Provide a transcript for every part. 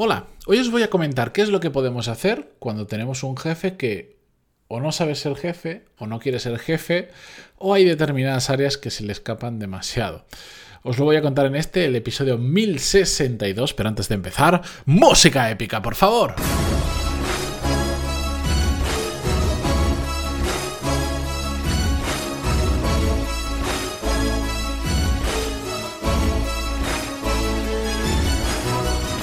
Hola, hoy os voy a comentar qué es lo que podemos hacer cuando tenemos un jefe que o no sabe ser jefe o no quiere ser jefe o hay determinadas áreas que se le escapan demasiado. Os lo voy a contar en este, el episodio 1062, pero antes de empezar, música épica, por favor.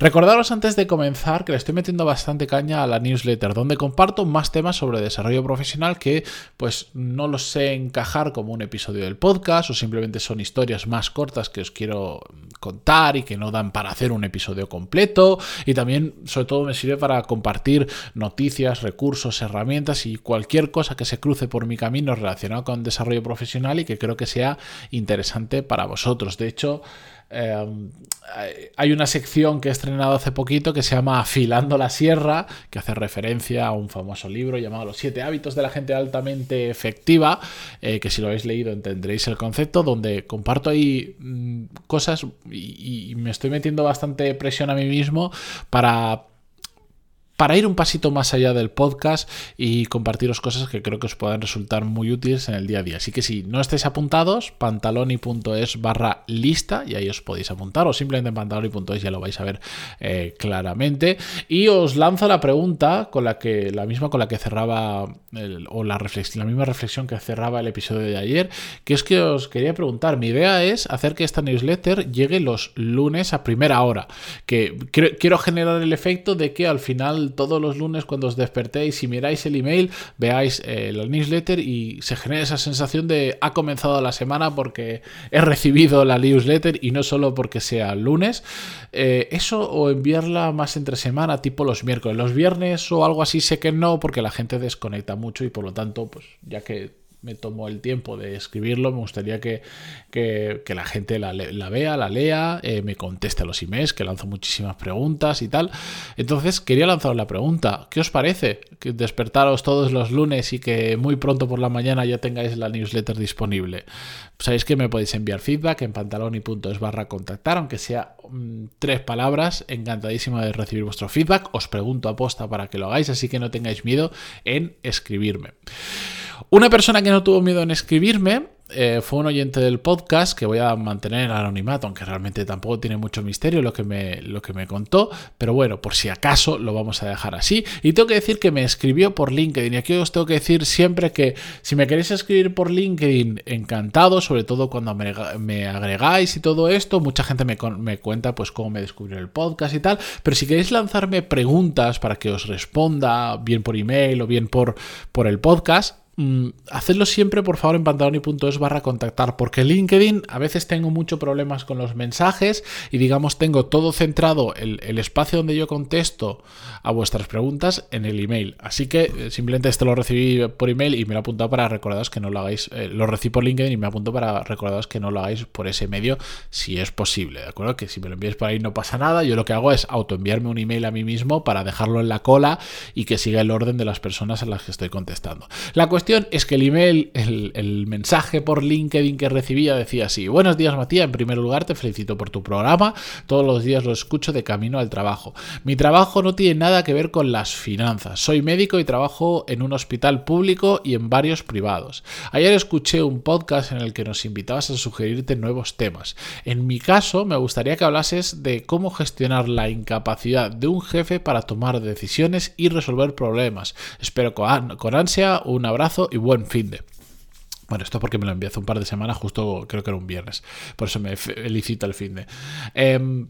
Recordaros antes de comenzar que le estoy metiendo bastante caña a la newsletter, donde comparto más temas sobre desarrollo profesional que pues no los sé encajar como un episodio del podcast o simplemente son historias más cortas que os quiero contar y que no dan para hacer un episodio completo. Y también, sobre todo, me sirve para compartir noticias, recursos, herramientas y cualquier cosa que se cruce por mi camino relacionado con desarrollo profesional y que creo que sea interesante para vosotros. De hecho, Em, hay una sección que he estrenado hace poquito que se llama Afilando la Sierra, que hace referencia a un famoso libro llamado Los siete hábitos de la gente altamente efectiva, eh, que si lo habéis leído entenderéis el concepto, donde comparto ahí mm, cosas y, me estoy metiendo bastante presión a mí mismo para para ir un pasito más allá del podcast y compartiros cosas que creo que os puedan resultar muy útiles en el día a día. Así que si no estáis apuntados, pantaloni.es barra lista y ahí os podéis apuntar o simplemente en pantaloni.es ya lo vais a ver eh, claramente. Y os lanzo la pregunta con la que, la misma con la que cerraba, o la, reflexión, la misma reflexión que cerraba el episodio de ayer, que es que os quería preguntar, mi idea es hacer que esta newsletter llegue los lunes a primera hora, que quiero generar el efecto de que al final todos los lunes cuando os despertéis y miráis el email, veáis eh, la newsletter y se genera esa sensación de ha comenzado la semana porque he recibido la newsletter y no solo porque sea lunes. Eh, eso o enviarla más entre semana, tipo los miércoles. Los viernes o algo así sé que no porque la gente desconecta mucho y por lo tanto, pues ya que me tomo el tiempo de escribirlo, me gustaría que, la gente la, vea, la lea, eh, me conteste a los emails, que lanzo muchísimas preguntas y tal. Entonces quería lanzar la pregunta, ¿qué os parece? Que despertaros todos los lunes y que muy pronto por la mañana ya tengáis la newsletter disponible. Sabéis que me podéis enviar feedback en pantaloni.es barra contactar, aunque sea mm, tres palabras, encantadísima de recibir vuestro feedback. Os pregunto a posta para que lo hagáis, así que no tengáis miedo en escribirme. Una persona que no tuvo miedo en escribirme eh, fue un oyente del podcast que voy a mantener en anonimato, aunque realmente tampoco tiene mucho misterio lo que, me, lo que me contó, pero bueno, por si acaso lo vamos a dejar así. Y tengo que decir que me escribió por LinkedIn y aquí os tengo que decir siempre que si me queréis escribir por LinkedIn, encantado, sobre todo cuando me, agregáis y todo esto, mucha gente me, me cuenta pues cómo me descubrió el podcast y tal, pero si queréis lanzarme preguntas para que os responda bien por email o bien por, por el podcast, hacedlo siempre por favor en pantaloni.es barra contactar porque LinkedIn a veces tengo muchos problemas con los mensajes y digamos tengo todo centrado el, el, espacio donde yo contesto a vuestras preguntas en el email. Así que eh, simplemente esto lo recibí por email y me lo he apuntado para recordaros que no lo hagáis eh, lo recibí por LinkedIn y me apunto para recordaros que no lo hagáis por ese medio si es posible de acuerdo que si me lo enviáis por ahí no pasa nada. Yo lo que hago es autoenviarme un email a mí mismo para dejarlo en la cola y que siga el orden de las personas a las que estoy contestando. La cuestión es que el email, el, mensaje por LinkedIn que recibía decía así, buenos días Matías, en primer lugar te felicito por tu programa, todos los días lo escucho de camino al trabajo. Mi trabajo no tiene nada que ver con las finanzas, soy médico y trabajo en un hospital público y en varios privados. Ayer escuché un podcast en el que nos invitabas a sugerirte nuevos temas. En mi caso, me gustaría que hablases de cómo gestionar la incapacidad de un jefe para tomar decisiones y resolver problemas. Espero con ansia, un abrazo y buen fin de. Bueno, esto porque me lo envié hace un par de semanas, justo creo que era un viernes. Por eso me felicita el fin de. Em,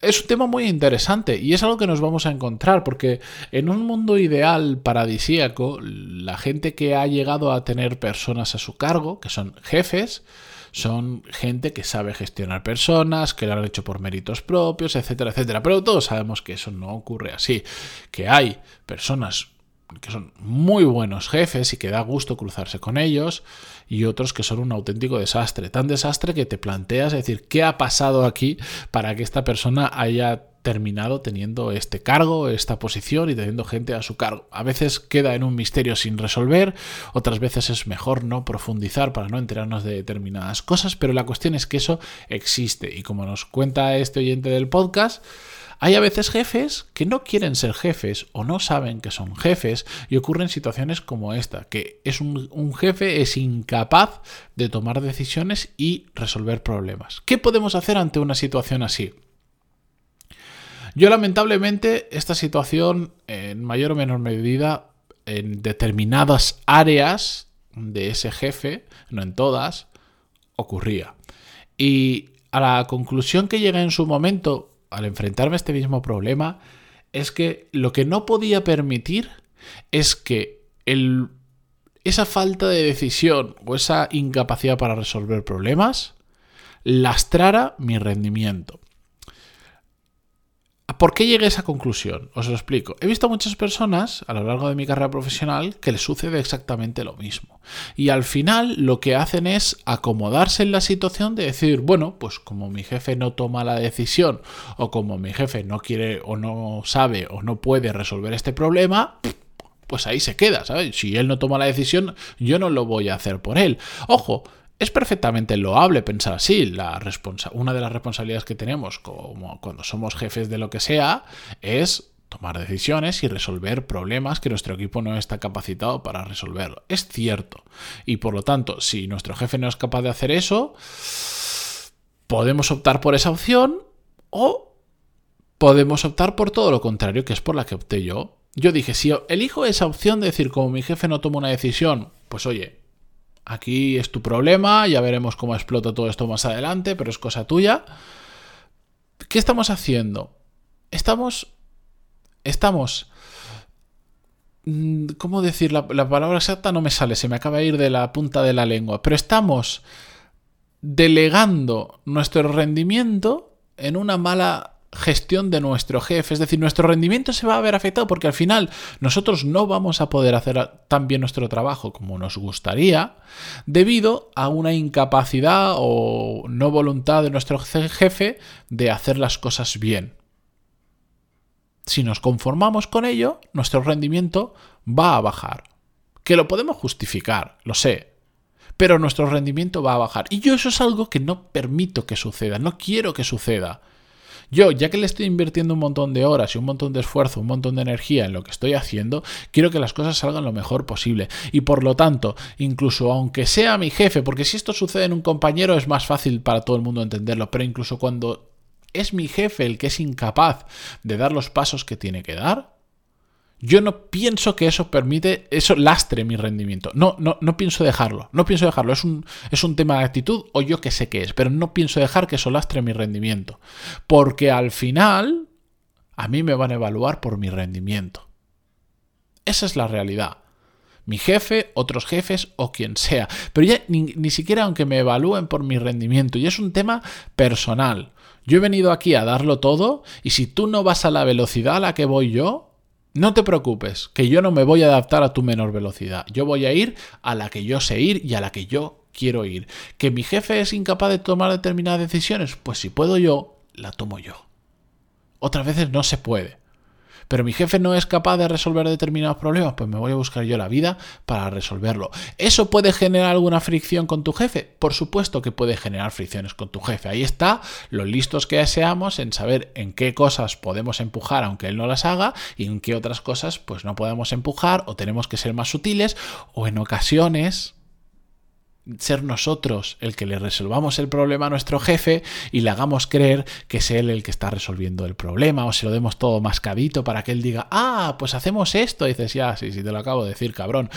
es un tema muy interesante y es algo que nos vamos a encontrar porque en un mundo ideal paradisíaco, la gente que ha llegado a tener personas a su cargo, que son jefes, son gente que sabe gestionar personas, que lo han hecho por méritos propios, etcétera, etcétera. Pero todos sabemos que eso no ocurre así, que hay personas que son muy buenos jefes y que da gusto cruzarse con ellos, y otros que son un auténtico desastre. Tan desastre que te planteas decir, ¿qué ha pasado aquí para que esta persona haya terminado teniendo este cargo, esta posición y teniendo gente a su cargo. A veces queda en un misterio sin resolver, otras veces es mejor no profundizar para no enterarnos de determinadas cosas, pero la cuestión es que eso existe y como nos cuenta este oyente del podcast, hay a veces jefes que no quieren ser jefes o no saben que son jefes y ocurren situaciones como esta, que es un, un, jefe es incapaz de tomar decisiones y resolver problemas. ¿Qué podemos hacer ante una situación así? Yo lamentablemente esta situación en mayor o menor medida en determinadas áreas de ese jefe, no en todas, ocurría. Y a la conclusión que llegué en su momento al enfrentarme a este mismo problema es que lo que no podía permitir es que esa falta de decisión o esa incapacidad para resolver problemas lastrara mi rendimiento. ¿Por qué llegué a esa conclusión? Os lo explico. He visto muchas personas a lo largo de mi carrera profesional que les sucede exactamente lo mismo. Y al final lo que hacen es acomodarse en la situación de decir, bueno, pues como mi jefe no toma la decisión o como mi jefe no quiere o no sabe o no puede resolver este problema, pues ahí se queda, ¿sabes? Si él no toma la decisión, yo no lo voy a hacer por él. Ojo, es perfectamente loable pensar así. La una de las responsabilidades que tenemos como cuando somos jefes de lo que sea es tomar decisiones y resolver problemas que nuestro equipo no está capacitado para resolverlo. Es cierto. Y por lo tanto, si nuestro jefe no es capaz de hacer eso, podemos optar por esa opción o podemos optar por todo lo contrario, que es por la que opté yo. Yo dije, si elijo esa opción de decir, como mi jefe no toma una decisión, pues oye, Aquí es tu problema, ya veremos cómo explota todo esto más adelante, pero es cosa tuya. ¿Qué estamos haciendo? Estamos... Estamos... Mm, ¿Cómo decir? La, la, palabra exacta no me sale, se me acaba de ir de la punta de la lengua, pero estamos delegando nuestro rendimiento en una mala gestión de nuestro jefe. Es decir, nuestro rendimiento se va a ver afectado porque al final nosotros no vamos a poder hacer tan bien nuestro trabajo como nos gustaría debido a una incapacidad o no voluntad de nuestro jefe de hacer las cosas bien. Si nos conformamos con ello, nuestro rendimiento va a bajar. Que lo podemos justificar, lo sé, pero nuestro rendimiento va a bajar. Y yo eso es algo que no permito que suceda, no quiero que suceda. Yo, ya que le estoy invirtiendo un montón de horas y un montón de esfuerzo, un montón de energía en lo que estoy haciendo, quiero que las cosas salgan lo mejor posible. Y por lo tanto, incluso aunque sea mi jefe, porque si esto sucede en un compañero es más fácil para todo el mundo entenderlo, pero incluso cuando es mi jefe el que es incapaz de dar los pasos que tiene que dar, yo no pienso que eso permite, eso lastre mi rendimiento. No, no, no pienso dejarlo. No pienso dejarlo. Es un, es un tema de actitud o yo que sé qué es, pero no pienso dejar que eso lastre mi rendimiento. Porque al final, a mí me van a evaluar por mi rendimiento. Esa es la realidad. Mi jefe, otros jefes o quien sea. Pero ya ni, ni siquiera aunque me evalúen por mi rendimiento. Y es un tema personal. Yo he venido aquí a darlo todo y si tú no vas a la velocidad a la que voy yo, no te preocupes, que yo no me voy a adaptar a tu menor velocidad. Yo voy a ir a la que yo sé ir y a la que yo quiero ir. ¿Que mi jefe es incapaz de tomar determinadas decisiones? Pues si puedo yo, la tomo yo. Otras veces no se puede pero mi jefe no es capaz de resolver determinados problemas, pues me voy a buscar yo la vida para resolverlo. ¿Eso puede generar alguna fricción con tu jefe? Por supuesto que puede generar fricciones con tu jefe. Ahí está los listos que seamos en saber en qué cosas podemos empujar aunque él no las haga y en qué otras cosas pues no podemos empujar o tenemos que ser más sutiles o en ocasiones ser nosotros el que le resolvamos el problema a nuestro jefe y le hagamos creer que es él el que está resolviendo el problema o se lo demos todo mascadito para que él diga, ah, pues hacemos esto. Y dices, ya, sí, sí, te lo acabo de decir, cabrón.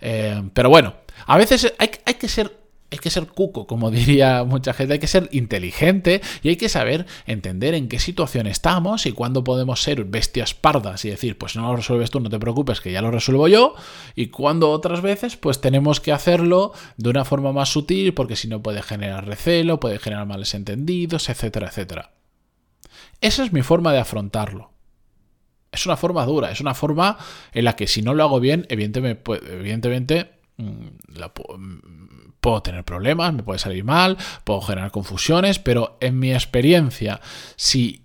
Eh, pero bueno, a veces hay, hay que ser hay que ser cuco, como diría mucha gente, hay que ser inteligente y hay que saber entender en qué situación estamos y cuándo podemos ser bestias pardas y decir, pues no lo resuelves tú, no te preocupes, que ya lo resuelvo yo, y cuando otras veces, pues tenemos que hacerlo de una forma más sutil, porque si no puede generar recelo, puede generar males entendidos, etcétera, etcétera. Esa es mi forma de afrontarlo. Es una forma dura, es una forma en la que si no lo hago bien, evidentemente, mm, la, puedo tener problemas, me puede salir mal, puedo generar confusiones, pero en mi experiencia, si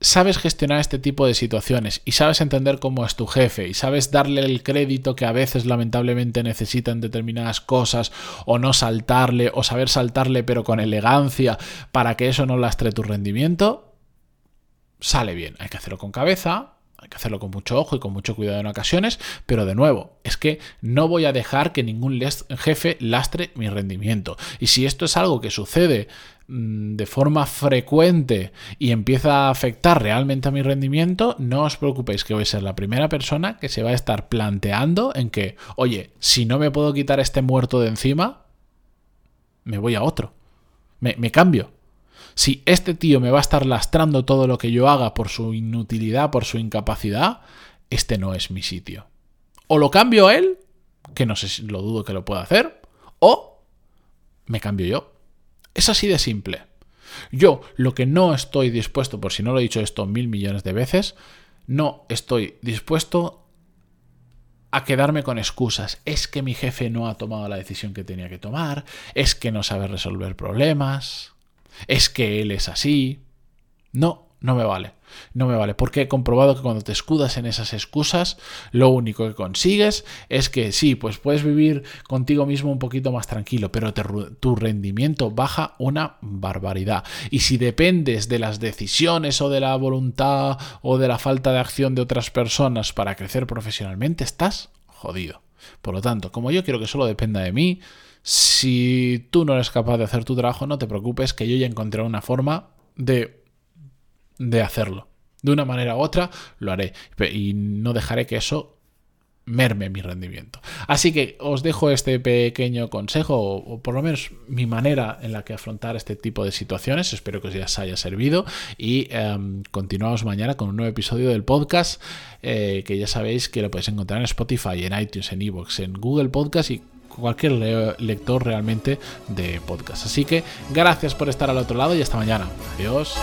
sabes gestionar este tipo de situaciones y sabes entender cómo es tu jefe y sabes darle el crédito que a veces lamentablemente necesitan determinadas cosas o no saltarle o saber saltarle pero con elegancia para que eso no lastre tu rendimiento, sale bien. Hay que hacerlo con cabeza, hay que hacerlo con mucho ojo y con mucho cuidado en ocasiones, pero de nuevo, es que no voy a dejar que ningún jefe lastre mi rendimiento. Y si esto es algo que sucede mm, de forma frecuente y empieza a afectar realmente a mi rendimiento, no os preocupéis que voy a ser la primera persona que se va a estar planteando en que, oye, si no me puedo quitar este muerto de encima, me voy a otro. Me, me cambio si este tío me va a estar lastrando todo lo que yo haga por su inutilidad, por su incapacidad, este no es mi sitio. O lo cambio a él, que no sé si lo dudo que lo pueda hacer, o me cambio yo. Es así de simple. Yo lo que no estoy dispuesto, por si no lo he dicho esto mil millones de veces, no estoy dispuesto a quedarme con excusas. Es que mi jefe no ha tomado la decisión que tenía que tomar, es que no sabe resolver problemas es que él es así. No, no me vale. No me vale, porque he comprobado que cuando te escudas en esas excusas, lo único que consigues es que sí, pues puedes vivir contigo mismo un poquito más tranquilo, pero tu rendimiento baja una barbaridad. Y si dependes de las decisiones o de la voluntad o de la falta de acción de otras personas para crecer profesionalmente, estás jodido. Por lo tanto, como yo quiero que solo dependa de mí, si tú no eres capaz de hacer tu trabajo, no te preocupes, que yo ya encontré una forma de, de hacerlo. De una manera u otra lo haré. Y no dejaré que eso merme mi rendimiento. Así que os dejo este pequeño consejo, o, por lo menos mi manera en la que afrontar este tipo de situaciones. Espero que os ya haya servido. Y em, continuamos mañana con un nuevo episodio del podcast, eh, que ya sabéis que lo podéis encontrar en Spotify, en iTunes, en Evox, en Google Podcast y cualquier lector realmente de podcast. Así que gracias por estar al otro lado y hasta mañana. Adiós.